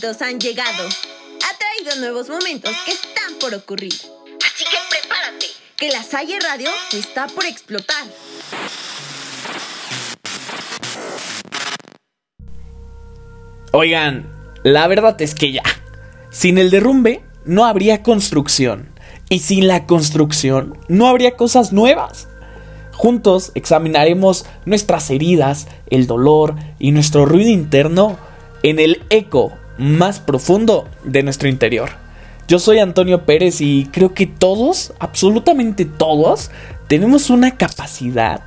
momentos han llegado. Ha traído nuevos momentos que están por ocurrir. Así que prepárate, que la Salle Radio está por explotar. Oigan, la verdad es que ya. Sin el derrumbe no habría construcción. Y sin la construcción no habría cosas nuevas. Juntos examinaremos nuestras heridas, el dolor y nuestro ruido interno en el eco más profundo de nuestro interior. Yo soy Antonio Pérez y creo que todos, absolutamente todos, tenemos una capacidad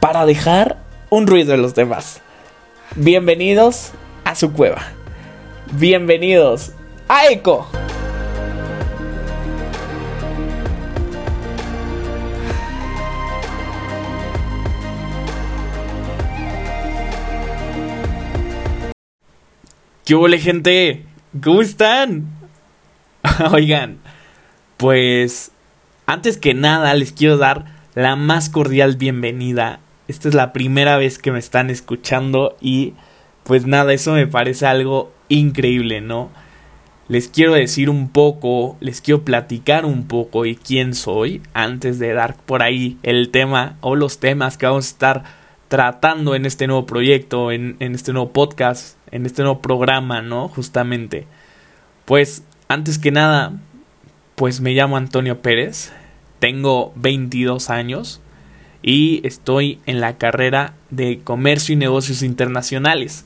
para dejar un ruido en los demás. Bienvenidos a su cueva. Bienvenidos a Eco. ¿Qué gente? ¿Cómo están? Oigan, pues antes que nada les quiero dar la más cordial bienvenida. Esta es la primera vez que me están escuchando y pues nada, eso me parece algo increíble, ¿no? Les quiero decir un poco, les quiero platicar un poco y quién soy antes de dar por ahí el tema o los temas que vamos a estar tratando en este nuevo proyecto, en este nuevo podcast en este nuevo programa, ¿no? Justamente. Pues, antes que nada, pues me llamo Antonio Pérez, tengo 22 años y estoy en la carrera de Comercio y Negocios Internacionales.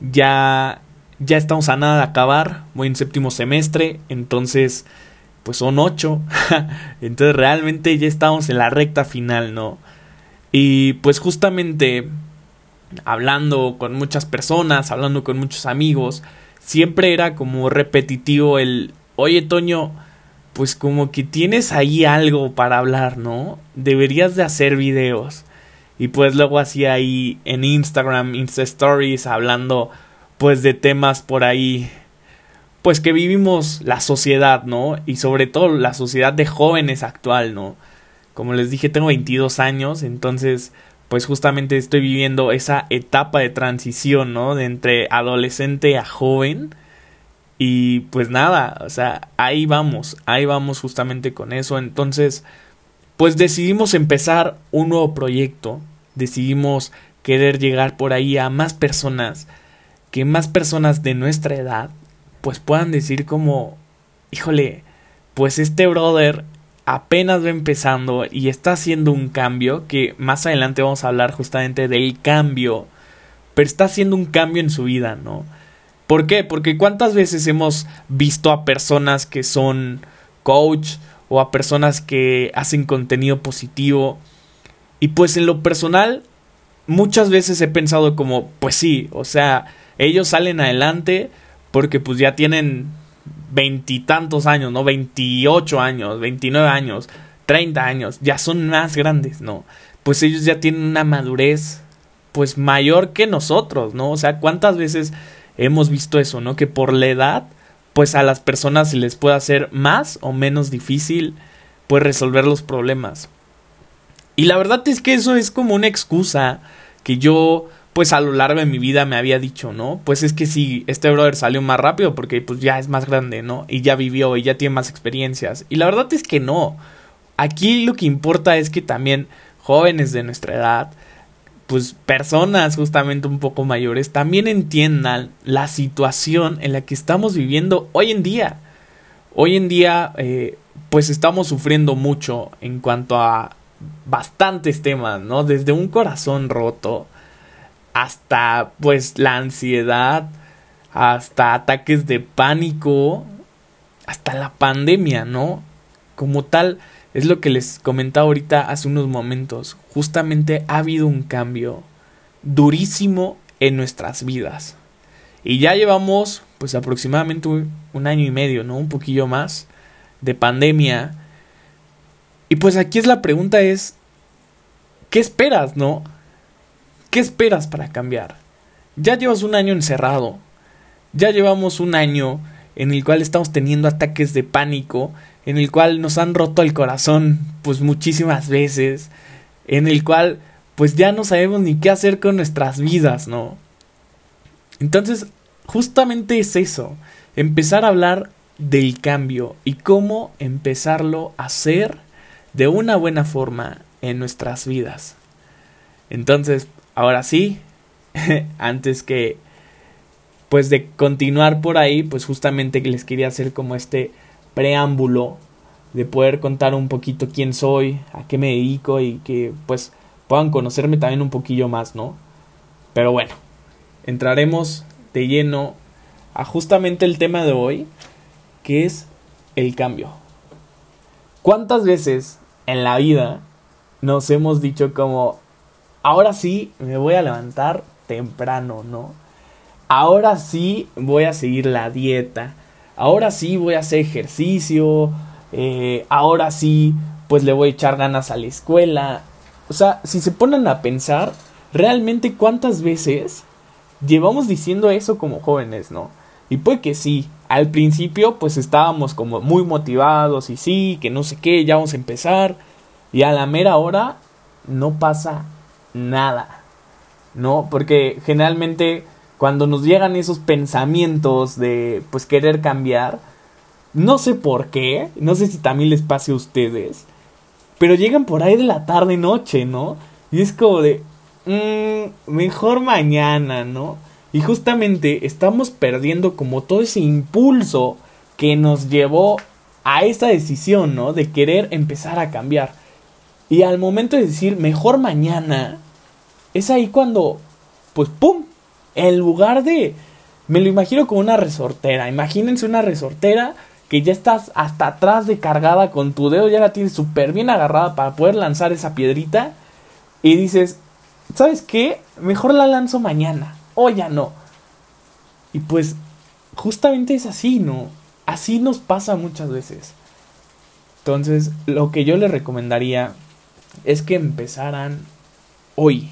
Ya, ya estamos a nada de acabar, voy en séptimo semestre, entonces, pues son 8. entonces realmente ya estamos en la recta final, ¿no? Y pues justamente hablando con muchas personas, hablando con muchos amigos, siempre era como repetitivo el, oye Toño, pues como que tienes ahí algo para hablar, ¿no? Deberías de hacer videos. Y pues luego hacía ahí en Instagram, Insta Stories, hablando pues de temas por ahí, pues que vivimos la sociedad, ¿no? Y sobre todo la sociedad de jóvenes actual, ¿no? Como les dije, tengo 22 años, entonces pues justamente estoy viviendo esa etapa de transición, ¿no? De entre adolescente a joven. Y pues nada, o sea, ahí vamos, ahí vamos justamente con eso. Entonces, pues decidimos empezar un nuevo proyecto, decidimos querer llegar por ahí a más personas, que más personas de nuestra edad, pues puedan decir como, híjole, pues este brother apenas va empezando y está haciendo un cambio, que más adelante vamos a hablar justamente del cambio, pero está haciendo un cambio en su vida, ¿no? ¿Por qué? Porque cuántas veces hemos visto a personas que son coach o a personas que hacen contenido positivo y pues en lo personal muchas veces he pensado como, pues sí, o sea, ellos salen adelante porque pues ya tienen veintitantos años, ¿no? Veintiocho años, veintinueve años, treinta años, ya son más grandes, ¿no? Pues ellos ya tienen una madurez, pues mayor que nosotros, ¿no? O sea, ¿cuántas veces hemos visto eso, ¿no? Que por la edad, pues a las personas se les puede hacer más o menos difícil, pues resolver los problemas. Y la verdad es que eso es como una excusa que yo pues a lo largo de mi vida me había dicho, ¿no? Pues es que sí, este brother salió más rápido porque pues ya es más grande, ¿no? Y ya vivió y ya tiene más experiencias. Y la verdad es que no. Aquí lo que importa es que también jóvenes de nuestra edad, pues personas justamente un poco mayores, también entiendan la situación en la que estamos viviendo hoy en día. Hoy en día, eh, pues estamos sufriendo mucho en cuanto a bastantes temas, ¿no? Desde un corazón roto hasta pues la ansiedad, hasta ataques de pánico, hasta la pandemia, ¿no? Como tal, es lo que les comentaba ahorita hace unos momentos. Justamente ha habido un cambio durísimo en nuestras vidas. Y ya llevamos pues aproximadamente un, año y medio, ¿no? Un poquillo más de pandemia. Y pues aquí es la pregunta es, ¿qué esperas, no? ¿Qué esperas para cambiar? Ya llevas un año encerrado. Ya llevamos un año en el cual estamos teniendo ataques de pánico, en el cual nos han roto el corazón pues muchísimas veces, en el cual pues ya no sabemos ni qué hacer con nuestras vidas, ¿no? Entonces, justamente es eso, empezar a hablar del cambio y cómo empezarlo a hacer de una buena forma en nuestras vidas. Entonces, ahora sí, antes que pues de continuar por ahí, pues justamente les quería hacer como este preámbulo de poder contar un poquito quién soy, a qué me dedico y que pues puedan conocerme también un poquillo más, ¿no? Pero bueno, entraremos de lleno a justamente el tema de hoy, que es el cambio. ¿Cuántas veces en la vida nos hemos dicho como, ahora sí me voy a levantar temprano, ¿no? Ahora sí voy a seguir la dieta, ahora sí voy a hacer ejercicio, eh, ahora sí pues le voy a echar ganas a la escuela. O sea, si se ponen a pensar, realmente cuántas veces llevamos diciendo eso como jóvenes, ¿no? Y puede que sí, al principio pues estábamos como muy motivados y sí, que no sé qué, ya vamos a empezar. Y a la mera hora no pasa nada, ¿no? Porque generalmente cuando nos llegan esos pensamientos de pues querer cambiar, no sé por qué, no sé si también les pase a ustedes, pero llegan por ahí de la tarde noche, ¿no? Y es como de, mmm, mejor mañana, ¿no? Y justamente estamos perdiendo como todo ese impulso que nos llevó a esta decisión, ¿no? De querer empezar a cambiar. Y al momento de decir mejor mañana, es ahí cuando, pues, ¡pum! En lugar de... Me lo imagino como una resortera. Imagínense una resortera que ya estás hasta atrás de cargada con tu dedo, ya la tienes súper bien agarrada para poder lanzar esa piedrita. Y dices, ¿sabes qué? Mejor la lanzo mañana. O ya no. Y pues justamente es así, ¿no? Así nos pasa muchas veces. Entonces, lo que yo les recomendaría es que empezaran hoy.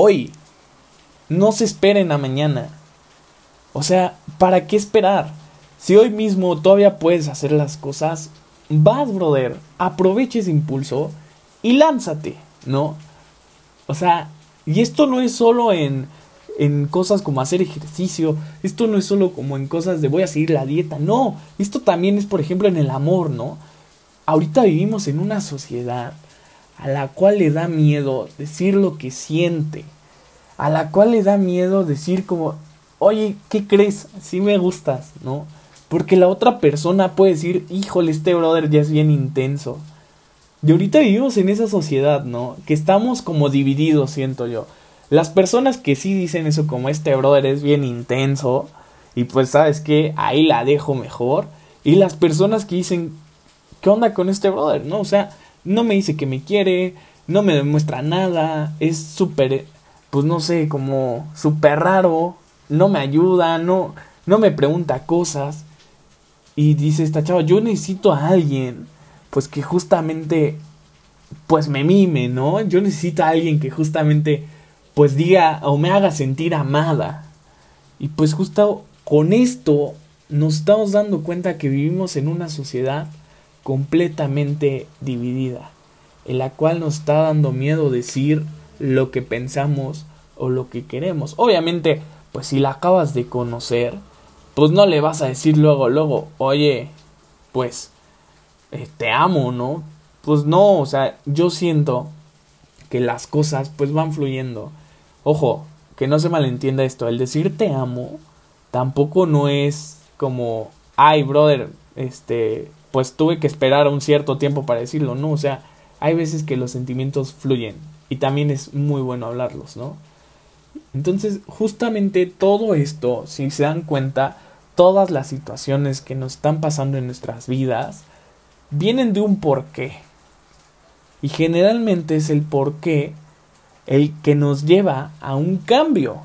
Hoy. No se esperen a mañana. O sea, ¿para qué esperar? Si hoy mismo todavía puedes hacer las cosas, vas, brother, aprovecha ese impulso y lánzate, ¿no? O sea, y esto no es solo en, en cosas como hacer ejercicio, esto no es solo como en cosas de voy a seguir la dieta, no, esto también es, por ejemplo, en el amor, ¿no? Ahorita vivimos en una sociedad a la cual le da miedo decir lo que siente, a la cual le da miedo decir como, oye, ¿qué crees? Sí me gustas, ¿no? Porque la otra persona puede decir, híjole, este brother ya es bien intenso. Y ahorita vivimos en esa sociedad, ¿no? Que estamos como divididos, siento yo. Las personas que sí dicen eso como este brother es bien intenso, y pues sabes que ahí la dejo mejor. Y las personas que dicen, ¿qué onda con este brother? ¿No? O sea, no me dice que me quiere, no me demuestra nada, es súper, pues no sé, como súper raro, no me ayuda, no, no me pregunta cosas. Y dice esta chava, yo necesito a alguien, pues que justamente, pues me mime, ¿no? Yo necesito a alguien que justamente, pues diga o me haga sentir amada. Y pues justo con esto nos estamos dando cuenta que vivimos en una sociedad completamente dividida, en la cual nos está dando miedo decir lo que pensamos o lo que queremos. Obviamente, pues si la acabas de conocer, pues no le vas a decir luego, luego, oye, pues, eh, te amo, ¿no? Pues no, o sea, yo siento que las cosas pues van fluyendo. Ojo, que no se malentienda esto, el decir te amo tampoco no es como, ay, brother, este, pues tuve que esperar un cierto tiempo para decirlo, no, o sea, hay veces que los sentimientos fluyen y también es muy bueno hablarlos, ¿no? Entonces, justamente todo esto, si se dan cuenta, todas las situaciones que nos están pasando en nuestras vidas vienen de un porqué. Y generalmente es el porqué el que nos lleva a un cambio.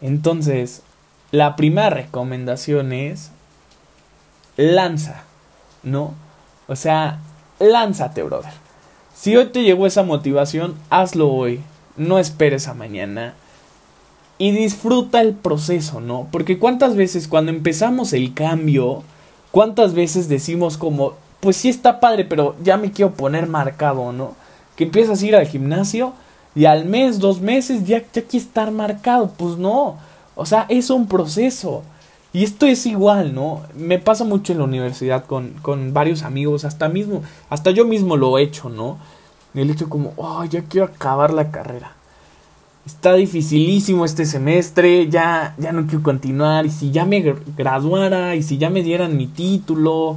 Entonces, la primera recomendación es lanza, ¿no? O sea, lánzate, brother. Si hoy te llegó esa motivación, hazlo hoy. No esperes a mañana y disfruta el proceso, ¿no? Porque cuántas veces cuando empezamos el cambio, cuántas veces decimos como, pues sí está padre, pero ya me quiero poner marcado, ¿no? Que empiezas a ir al gimnasio y al mes, dos meses, ya, ya quieres estar marcado, pues no. O sea, es un proceso. Y esto es igual, ¿no? Me pasa mucho en la universidad con, con varios amigos, hasta mismo, hasta yo mismo lo he hecho, ¿no? El hecho como, oh, ya quiero acabar la carrera. Está dificilísimo este semestre, ya, ya no quiero continuar, y si ya me graduara, y si ya me dieran mi título,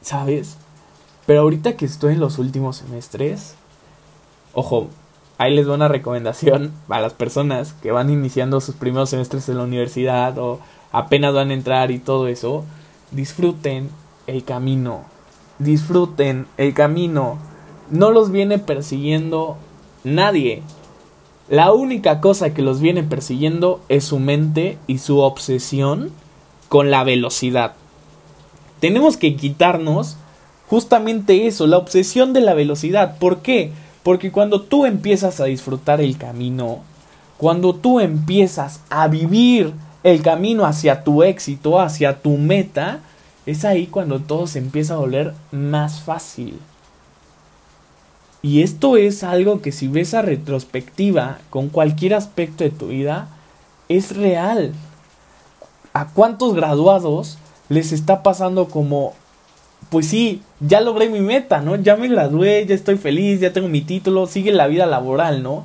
¿sabes? Pero ahorita que estoy en los últimos semestres, ojo, ahí les doy una recomendación a las personas que van iniciando sus primeros semestres en la universidad o apenas van a entrar y todo eso, disfruten el camino. Disfruten el camino. No los viene persiguiendo nadie. La única cosa que los viene persiguiendo es su mente y su obsesión con la velocidad. Tenemos que quitarnos justamente eso, la obsesión de la velocidad. ¿Por qué? Porque cuando tú empiezas a disfrutar el camino, cuando tú empiezas a vivir el camino hacia tu éxito, hacia tu meta, es ahí cuando todo se empieza a volver más fácil. Y esto es algo que si ves a retrospectiva con cualquier aspecto de tu vida, es real. ¿A cuántos graduados les está pasando como, pues sí, ya logré mi meta, ¿no? Ya me gradué, ya estoy feliz, ya tengo mi título, sigue la vida laboral, ¿no?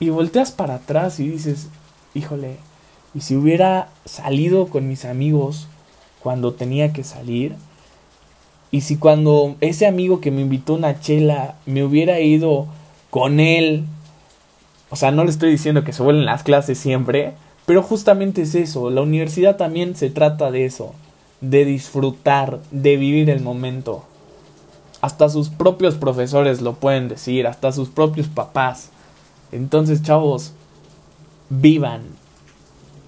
Y volteas para atrás y dices, híjole, y si hubiera salido con mis amigos cuando tenía que salir, y si cuando ese amigo que me invitó una chela me hubiera ido con él, o sea, no le estoy diciendo que se vuelven las clases siempre, pero justamente es eso, la universidad también se trata de eso, de disfrutar, de vivir el momento. Hasta sus propios profesores lo pueden decir, hasta sus propios papás. Entonces, chavos, vivan,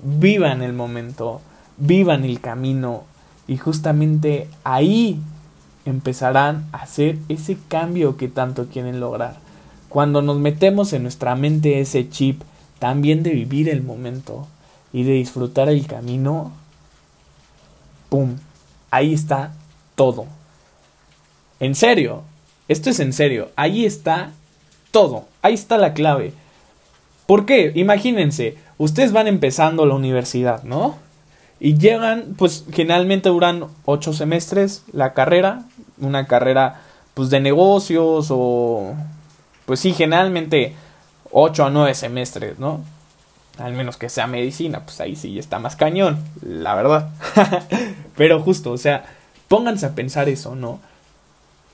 vivan el momento, vivan el camino y justamente ahí empezarán a hacer ese cambio que tanto quieren lograr. Cuando nos metemos en nuestra mente ese chip también de vivir el momento y de disfrutar el camino, ¡pum! Ahí está todo. En serio, esto es en serio, ahí está todo, ahí está la clave. ¿Por qué? Imagínense, ustedes van empezando la universidad, ¿no? Y llegan, pues generalmente duran ocho semestres la carrera, una carrera pues de negocios o pues sí, generalmente ocho a nueve semestres, ¿no? Al menos que sea medicina, pues ahí sí está más cañón, la verdad. Pero justo, o sea, pónganse a pensar eso, ¿no?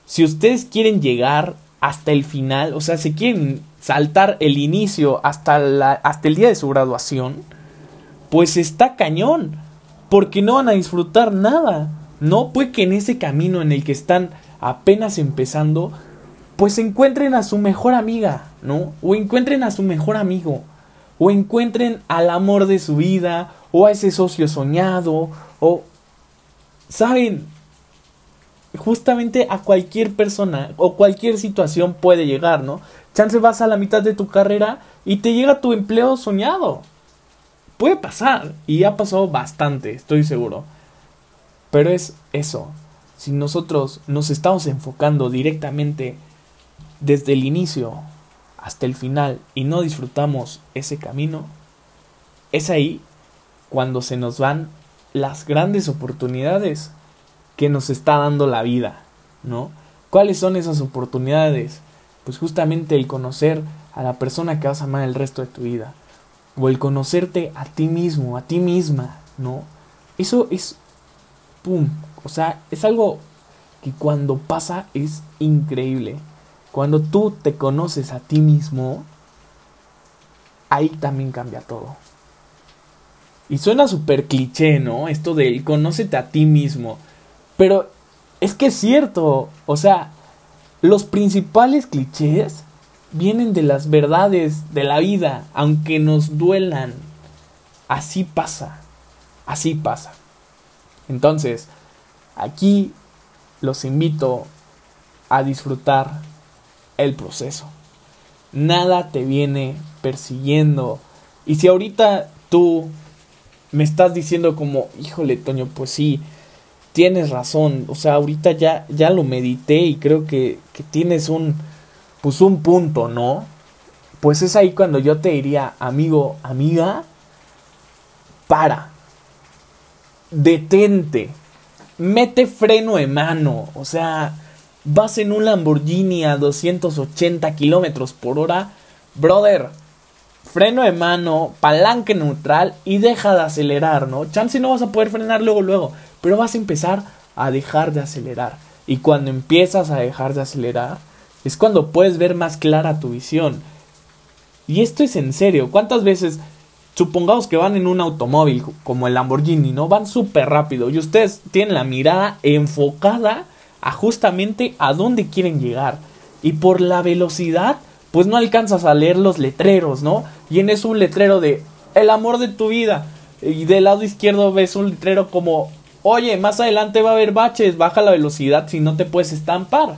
Si ustedes quieren llegar hasta el final, o sea, si quieren saltar el inicio hasta, la, hasta el día de su graduación, pues está cañón, porque no van a disfrutar nada. No puede que en ese camino en el que están apenas empezando, pues encuentren a su mejor amiga, ¿no? O encuentren a su mejor amigo, o encuentren al amor de su vida, o a ese socio soñado, o... ¿Saben? Justamente a cualquier persona o cualquier situación puede llegar, ¿no? Chance vas a la mitad de tu carrera y te llega tu empleo soñado. Puede pasar, y ha pasado bastante, estoy seguro. Pero es eso, si nosotros nos estamos enfocando directamente desde el inicio hasta el final y no disfrutamos ese camino, es ahí cuando se nos van las grandes oportunidades que nos está dando la vida, ¿no? ¿Cuáles son esas oportunidades? Pues justamente el conocer a la persona que vas a amar el resto de tu vida. O el conocerte a ti mismo, a ti misma, ¿no? Eso es, ¡pum! O sea, es algo que cuando pasa es increíble. Cuando tú te conoces a ti mismo, ahí también cambia todo. Y suena súper cliché, ¿no? Esto del conócete a ti mismo. Pero es que es cierto. O sea, los principales clichés vienen de las verdades de la vida, aunque nos duelan. Así pasa. Así pasa. Entonces, aquí los invito a disfrutar el proceso. Nada te viene persiguiendo. Y si ahorita tú me estás diciendo como, híjole, Toño, pues sí, tienes razón. O sea, ahorita ya, ya lo medité y creo que, que tienes un, pues un punto, ¿no? Pues es ahí cuando yo te diría, amigo, amiga, para. Detente. Mete freno de mano. O sea, vas en un Lamborghini a 280 kilómetros por hora. Brother, freno de mano, palanca neutral y deja de acelerar, ¿no? Chance no vas a poder frenar luego, luego, pero vas a empezar a dejar de acelerar. Y cuando empiezas a dejar de acelerar, es cuando puedes ver más clara tu visión. Y esto es en serio. ¿Cuántas veces, supongamos que van en un automóvil como el Lamborghini, ¿no? Van súper rápido y ustedes tienen la mirada enfocada a justamente a dónde quieren llegar. Y por la velocidad, pues no alcanzas a leer los letreros, ¿no? Y en eso un letrero de el amor de tu vida. Y del lado izquierdo ves un letrero como, oye, más adelante va a haber baches, baja la velocidad si no te puedes estampar.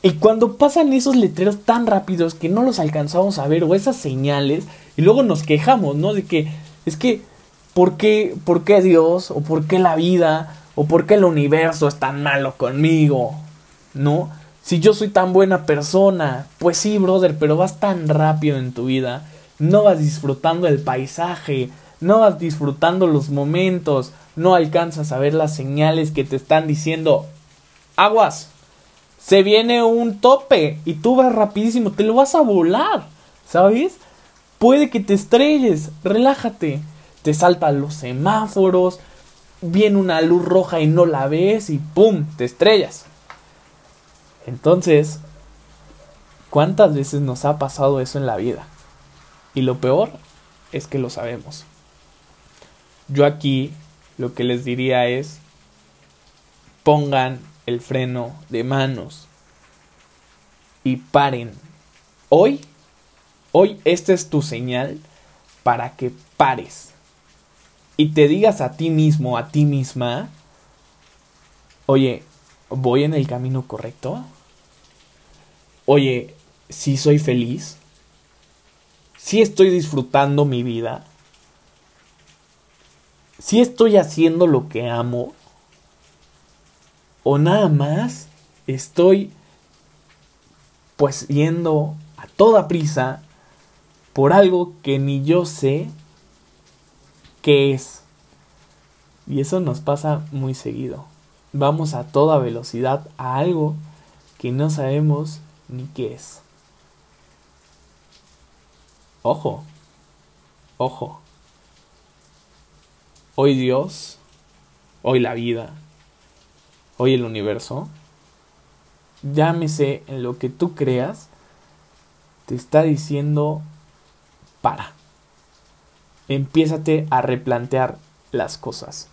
Y cuando pasan esos letreros tan rápidos que no los alcanzamos a ver o esas señales y luego nos quejamos, ¿no? De que es que ¿por qué, por qué Dios o por qué la vida o por qué el universo es tan malo conmigo? ¿No? Si yo soy tan buena persona, pues sí, brother, pero vas tan rápido en tu vida, no vas disfrutando el paisaje, no vas disfrutando los momentos, no alcanzas a ver las señales que te están diciendo, aguas, se viene un tope y tú vas rapidísimo, te lo vas a volar, ¿sabes? Puede que te estrelles, relájate. Te saltan los semáforos, viene una luz roja y no la ves y ¡pum! te estrellas. Entonces, ¿cuántas veces nos ha pasado eso en la vida? Y lo peor es que lo sabemos. Yo aquí lo que les diría es, pongan el freno de manos y paren. Hoy, hoy esta es tu señal para que pares y te digas a ti mismo, a ti misma, oye, ¿voy en el camino correcto? Oye, ¿sí soy feliz? ¿Sí estoy disfrutando mi vida? ¿Sí estoy haciendo lo que amo? o nada más estoy pues yendo a toda prisa por algo que ni yo sé qué es. Y eso nos pasa muy seguido. Vamos a toda velocidad a algo que no sabemos ni qué es. Ojo, ojo. Hoy Dios, hoy la vida, hoy el universo, llámese en lo que tú creas, te está diciendo para. Empiézate a replantear las cosas.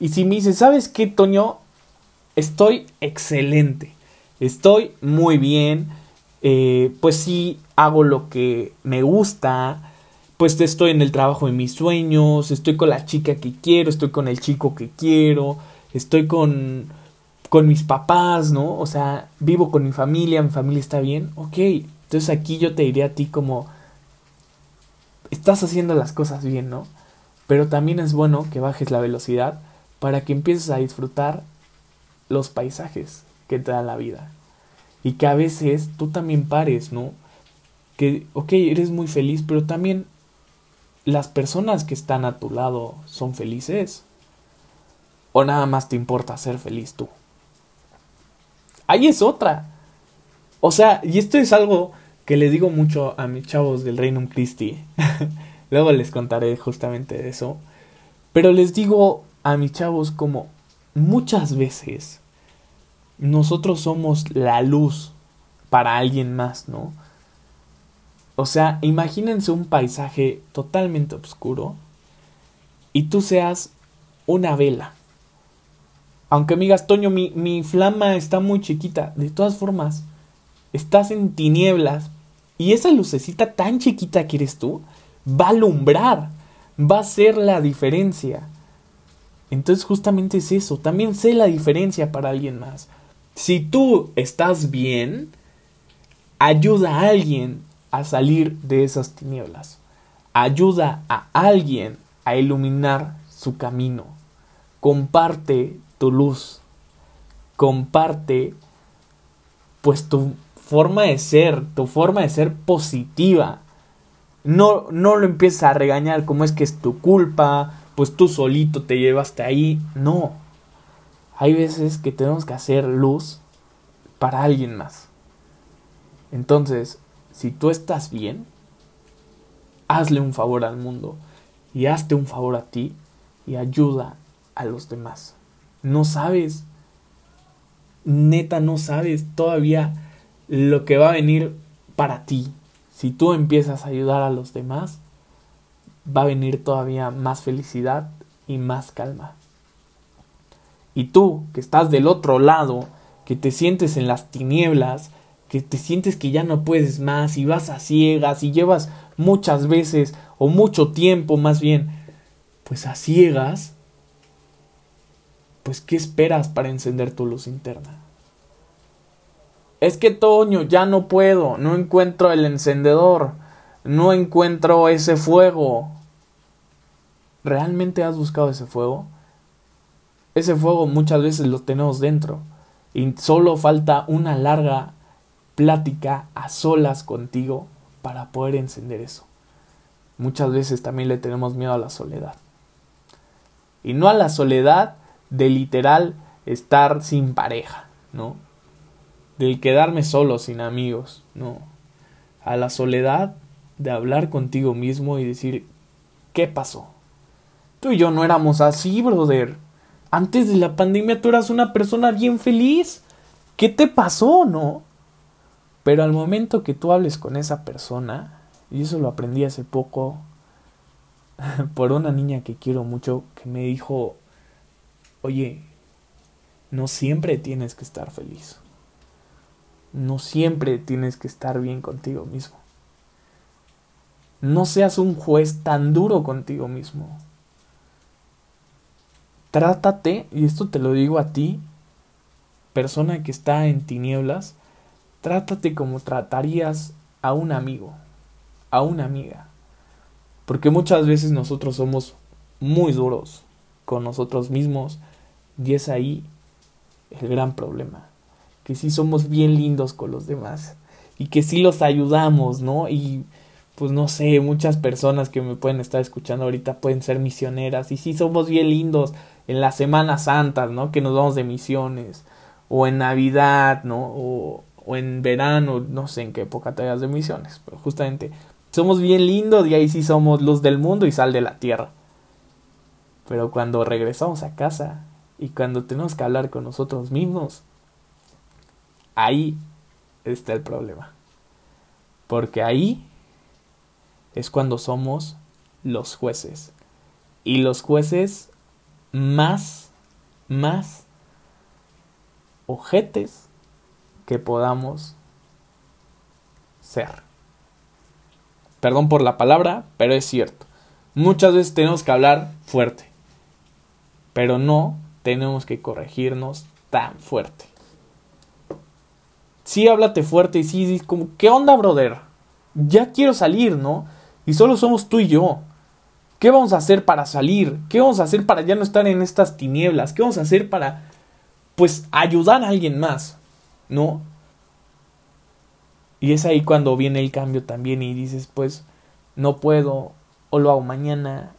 Y si me dices, ¿sabes qué, Toño? Estoy excelente. Estoy muy bien. Eh, pues sí, hago lo que me gusta. Pues estoy en el trabajo de mis sueños. Estoy con la chica que quiero. Estoy con el chico que quiero estoy con, con mis papás, ¿no? O sea, vivo con mi familia, mi familia está bien, ok. Entonces aquí yo te diría a ti como, estás haciendo las cosas bien, ¿no? Pero también es bueno que bajes la velocidad para que empieces a disfrutar los paisajes que te da la vida. Y que a veces tú también pares, ¿no? Que, ok, eres muy feliz, pero también las personas que están a tu lado son felices. ¿O nada más te importa ser feliz tú? Ahí es otra. O sea, y esto es algo que le digo mucho a mis chavos del Reino Christi. Luego les contaré justamente de eso. Pero les digo a mis chavos como muchas veces nosotros somos la luz para alguien más, ¿no? O sea, imagínense un paisaje totalmente oscuro y tú seas una vela aunque me digas, Toño, mi, mi flama está muy chiquita. De todas formas, estás en tinieblas. Y esa lucecita tan chiquita que eres tú va a alumbrar. Va a ser la diferencia. Entonces justamente es eso. También sé la diferencia para alguien más. Si tú estás bien, ayuda a alguien a salir de esas tinieblas. Ayuda a alguien a iluminar su camino. Comparte tu luz, comparte pues tu forma de ser, tu forma de ser positiva. No, no lo empieces a regañar como es que es tu culpa, pues tú solito te llevaste ahí. No. Hay veces que tenemos que hacer luz para alguien más. Entonces, si tú estás bien, hazle un favor al mundo y hazte un favor a ti y ayuda a los demás. No sabes, neta no sabes todavía lo que va a venir para ti. Si tú empiezas a ayudar a los demás, va a venir todavía más felicidad y más calma. Y tú, que estás del otro lado, que te sientes en las tinieblas, que te sientes que ya no puedes más y vas a ciegas y llevas muchas veces o mucho tiempo más bien, pues a ciegas, pues ¿qué esperas para encender tu luz interna? Es que Toño, ya no puedo, no encuentro el encendedor, no encuentro ese fuego. ¿Realmente has buscado ese fuego? Ese fuego muchas veces lo tenemos dentro y solo falta una larga plática a solas contigo para poder encender eso. Muchas veces también le tenemos miedo a la soledad. Y no a la soledad de literal estar sin pareja, ¿no? Del quedarme solo, sin amigos, no. A la soledad de hablar contigo mismo y decir, ¿qué pasó? Tú y yo no éramos así, brother. Antes de la pandemia tú eras una persona bien feliz. ¿Qué te pasó, no? Pero al momento que tú hables con esa persona, y eso lo aprendí hace poco por una niña que quiero mucho, que me dijo, oye, no siempre tienes que estar feliz. No siempre tienes que estar bien contigo mismo. No seas un juez tan duro contigo mismo. Trátate, y esto te lo digo a ti, persona que está en tinieblas, trátate como tratarías a un amigo, a una amiga. Porque muchas veces nosotros somos muy duros con nosotros mismos y es ahí el gran problema. Que sí somos bien lindos con los demás y que sí los ayudamos, ¿no? Y pues no sé, muchas personas que me pueden estar escuchando ahorita pueden ser misioneras y sí somos bien lindos en las Semanas Santas, ¿no? Que nos vamos de misiones o en Navidad, ¿no? O, o en verano, no sé en qué época te hagas de misiones, pero justamente somos bien lindos y ahí sí somos luz del mundo y sal de la tierra. Pero cuando regresamos a casa y cuando tenemos que hablar con nosotros mismos, ahí está el problema. Porque ahí es cuando somos los jueces. Y los jueces más, más ojetes que podamos ser. Perdón por la palabra, pero es cierto. Muchas veces tenemos que hablar fuerte, pero no tenemos que corregirnos tan fuerte. Sí, háblate fuerte y sí, como, ¿qué onda, brother? Ya quiero salir, ¿no? Y solo somos tú y yo. ¿Qué vamos a hacer para salir? ¿Qué vamos a hacer para ya no estar en estas tinieblas? ¿Qué vamos a hacer para, pues, ayudar a alguien más? ¿No? Y es ahí cuando viene el cambio también y dices, pues, no puedo, o lo hago mañana,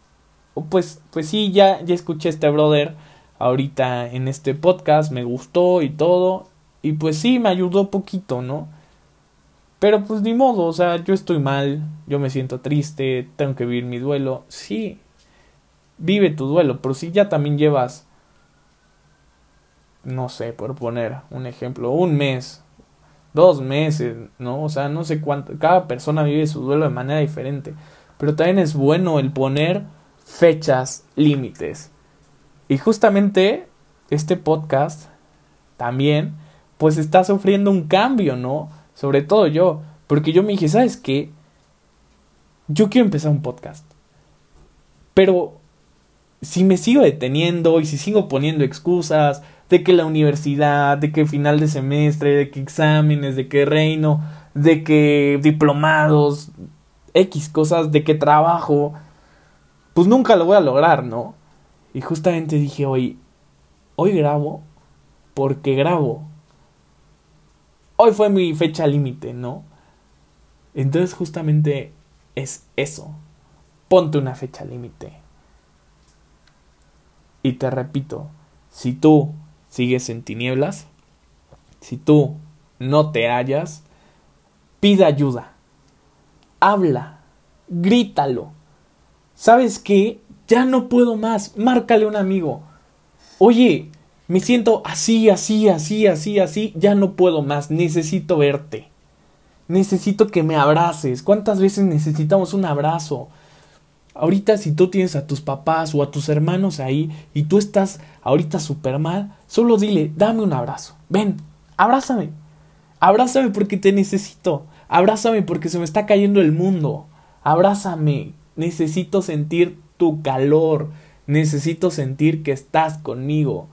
o pues, pues sí, ya, ya escuché a este brother ahorita en este podcast, me gustó y todo, y pues sí, me ayudó poquito, ¿no? Pero pues ni modo, o sea, yo estoy mal, yo me siento triste, tengo que vivir mi duelo, sí, vive tu duelo, pero si ya también llevas no sé, por poner un ejemplo, un mes, dos meses, ¿no? O sea, no sé cuánto, cada persona vive su duelo de manera diferente, pero también es bueno el poner fechas límites. Y justamente este podcast también, pues está sufriendo un cambio, ¿no? Sobre todo yo, porque yo me dije, ¿sabes qué? Yo quiero empezar un podcast. Pero si me sigo deteniendo y si sigo poniendo excusas, de que la universidad, de que final de semestre, de que exámenes, de que reino, de que diplomados, X cosas, de que trabajo, pues nunca lo voy a lograr, ¿no? Y justamente dije hoy, hoy grabo porque grabo. Hoy fue mi fecha límite, ¿no? Entonces justamente es eso. Ponte una fecha límite. Y te repito, si tú sigues en tinieblas, si tú no te hallas, pide ayuda. Habla, grítalo. ¿Sabes qué? Ya no puedo más. Márcale a un amigo. Oye, me siento así, así, así, así, así. Ya no puedo más. Necesito verte. Necesito que me abraces. ¿Cuántas veces necesitamos un abrazo? Ahorita si tú tienes a tus papás o a tus hermanos ahí y tú estás ahorita súper mal, solo dile, dame un abrazo. Ven, abrázame. Abrázame porque te necesito. Abrázame porque se me está cayendo el mundo. Abrázame. Necesito sentir tu calor. Necesito sentir que estás conmigo.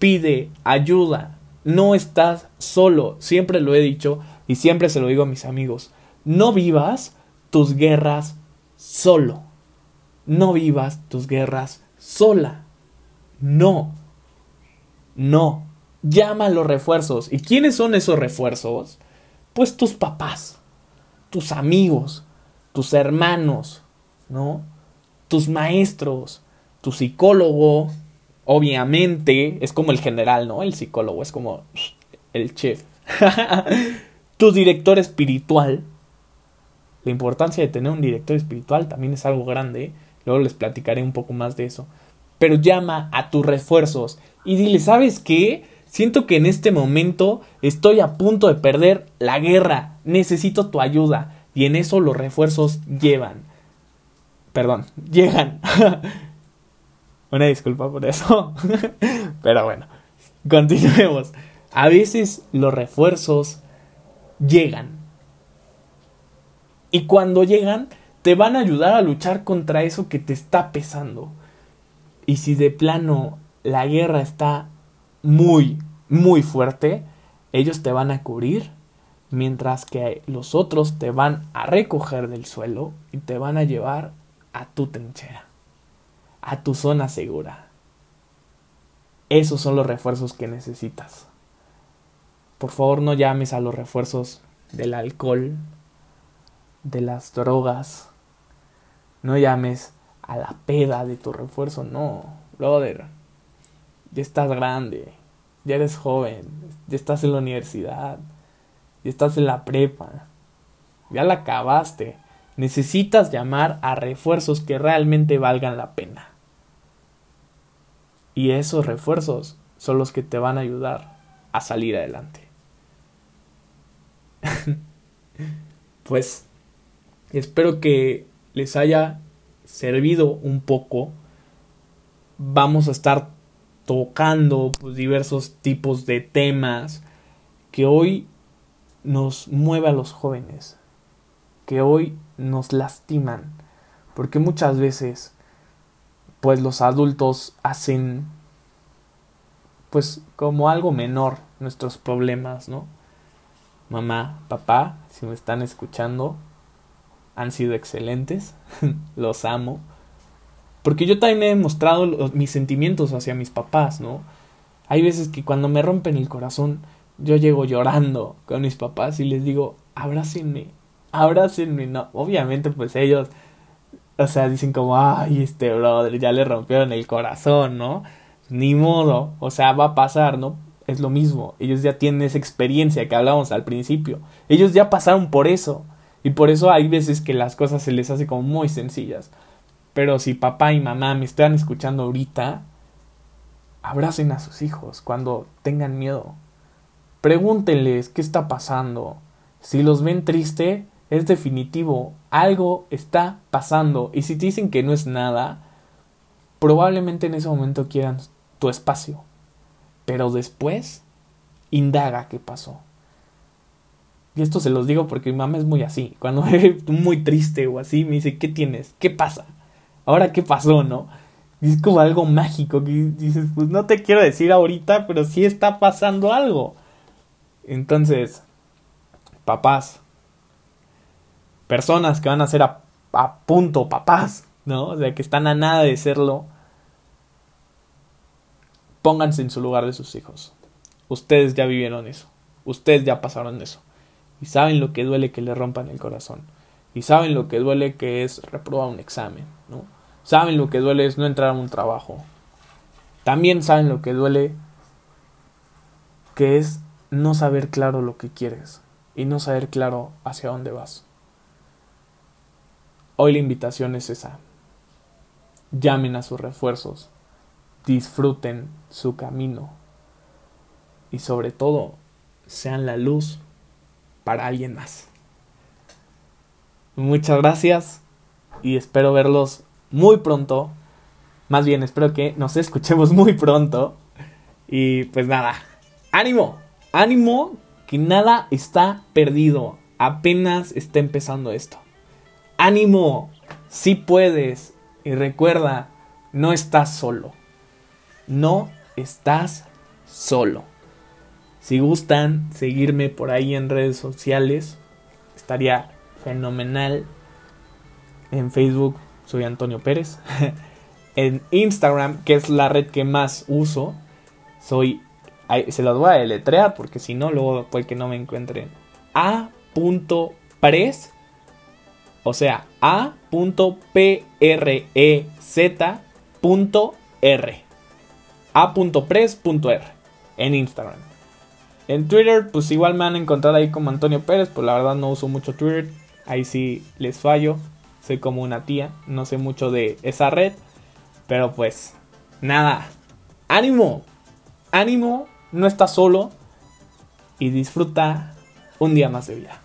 Pide ayuda. No estás solo. Siempre lo he dicho y siempre se lo digo a mis amigos. No vivas tus guerras solo. No vivas tus guerras sola. No. No. Llama a los refuerzos. ¿Y quiénes son esos refuerzos? Pues tus papás, tus amigos, tus hermanos, ¿no? Tus maestros, tu psicólogo, obviamente, es como el general, ¿no? El psicólogo es como el chef. tu director espiritual. La importancia de tener un director espiritual también es algo grande. Luego les platicaré un poco más de eso. Pero llama a tus refuerzos y dile, ¿sabes qué? Siento que en este momento estoy a punto de perder la guerra. Necesito tu ayuda. Y en eso los refuerzos llevan. Perdón, llegan. Una disculpa por eso. Pero bueno, continuemos. A veces los refuerzos llegan. Y cuando llegan, te van a ayudar a luchar contra eso que te está pesando. Y si de plano la guerra está muy, muy fuerte, ellos te van a cubrir, mientras que los otros te van a recoger del suelo y te van a llevar a tu trinchera, a tu zona segura. Esos son los refuerzos que necesitas. Por favor no llames a los refuerzos del alcohol, de las drogas, no llames a la peda de tu refuerzo, no, brother. Ya estás grande, ya eres joven, ya estás en la universidad, ya estás en la prepa, ya la acabaste. Necesitas llamar a refuerzos que realmente valgan la pena. Y esos refuerzos son los que te van a ayudar a salir adelante. pues espero que les haya servido un poco. Vamos a estar tocando pues, diversos tipos de temas que hoy nos mueve a los jóvenes, que hoy nos lastiman, porque muchas veces pues los adultos hacen pues como algo menor nuestros problemas, ¿no? Mamá, papá, si me están escuchando, han sido excelentes, los amo. Porque yo también he mostrado mis sentimientos hacia mis papás, ¿no? Hay veces que cuando me rompen el corazón, yo llego llorando con mis papás y les digo, abrácenme, abrácenme, no. Obviamente, pues ellos, o sea, dicen como, ay, este brother, ya le rompieron el corazón, ¿no? Ni modo, o sea, va a pasar, ¿no? Es lo mismo, ellos ya tienen esa experiencia que hablábamos al principio, ellos ya pasaron por eso. Y por eso hay veces que las cosas se les hace como muy sencillas. Pero si papá y mamá me están escuchando ahorita, abracen a sus hijos cuando tengan miedo. Pregúntenles qué está pasando. Si los ven triste, es definitivo, algo está pasando. Y si te dicen que no es nada, probablemente en ese momento quieran tu espacio. Pero después, indaga qué pasó. Y esto se los digo porque mi mamá es muy así. Cuando ve muy triste o así, me dice, ¿qué tienes? ¿Qué pasa? Ahora, ¿qué pasó, no? Y es como algo mágico que dices, pues no te quiero decir ahorita, pero sí está pasando algo. Entonces, papás, personas que van a ser a punto papás, ¿no? O sea, que están a nada de serlo, pónganse en su lugar de sus hijos. Ustedes ya vivieron eso. Ustedes ya pasaron eso y saben lo que duele que le rompan el corazón. Y saben lo que duele que es reprobar un examen, ¿no? Saben lo que duele es no entrar a un trabajo. También saben lo que duele que es no saber claro lo que quieres y no saber claro hacia dónde vas. Hoy la invitación es esa. Llamen a sus refuerzos, disfruten su camino y sobre todo sean la luz para alguien más. Muchas gracias y espero verlos muy pronto. Más bien, espero que nos escuchemos muy pronto. Y pues nada, ánimo, ánimo que nada está perdido. Apenas está empezando esto. Ánimo, si puedes. Y recuerda, no estás solo. No estás solo. Si gustan seguirme por ahí en redes sociales, estaría fenomenal. En Facebook soy Antonio Pérez. en Instagram, que es la red que más uso, soy se los voy a deletrear porque si no, luego puede que no me encuentren. A.prez, o sea, A.prez.r. A.prez.r en Instagram. En Twitter, pues igual me han encontrado ahí como Antonio Pérez, pues la verdad no uso mucho Twitter. Ahí sí les fallo. Soy como una tía, no sé mucho de esa red. Pero pues, nada. ¡Ánimo! ¡Ánimo! no estás solo y disfruta un día más de vida.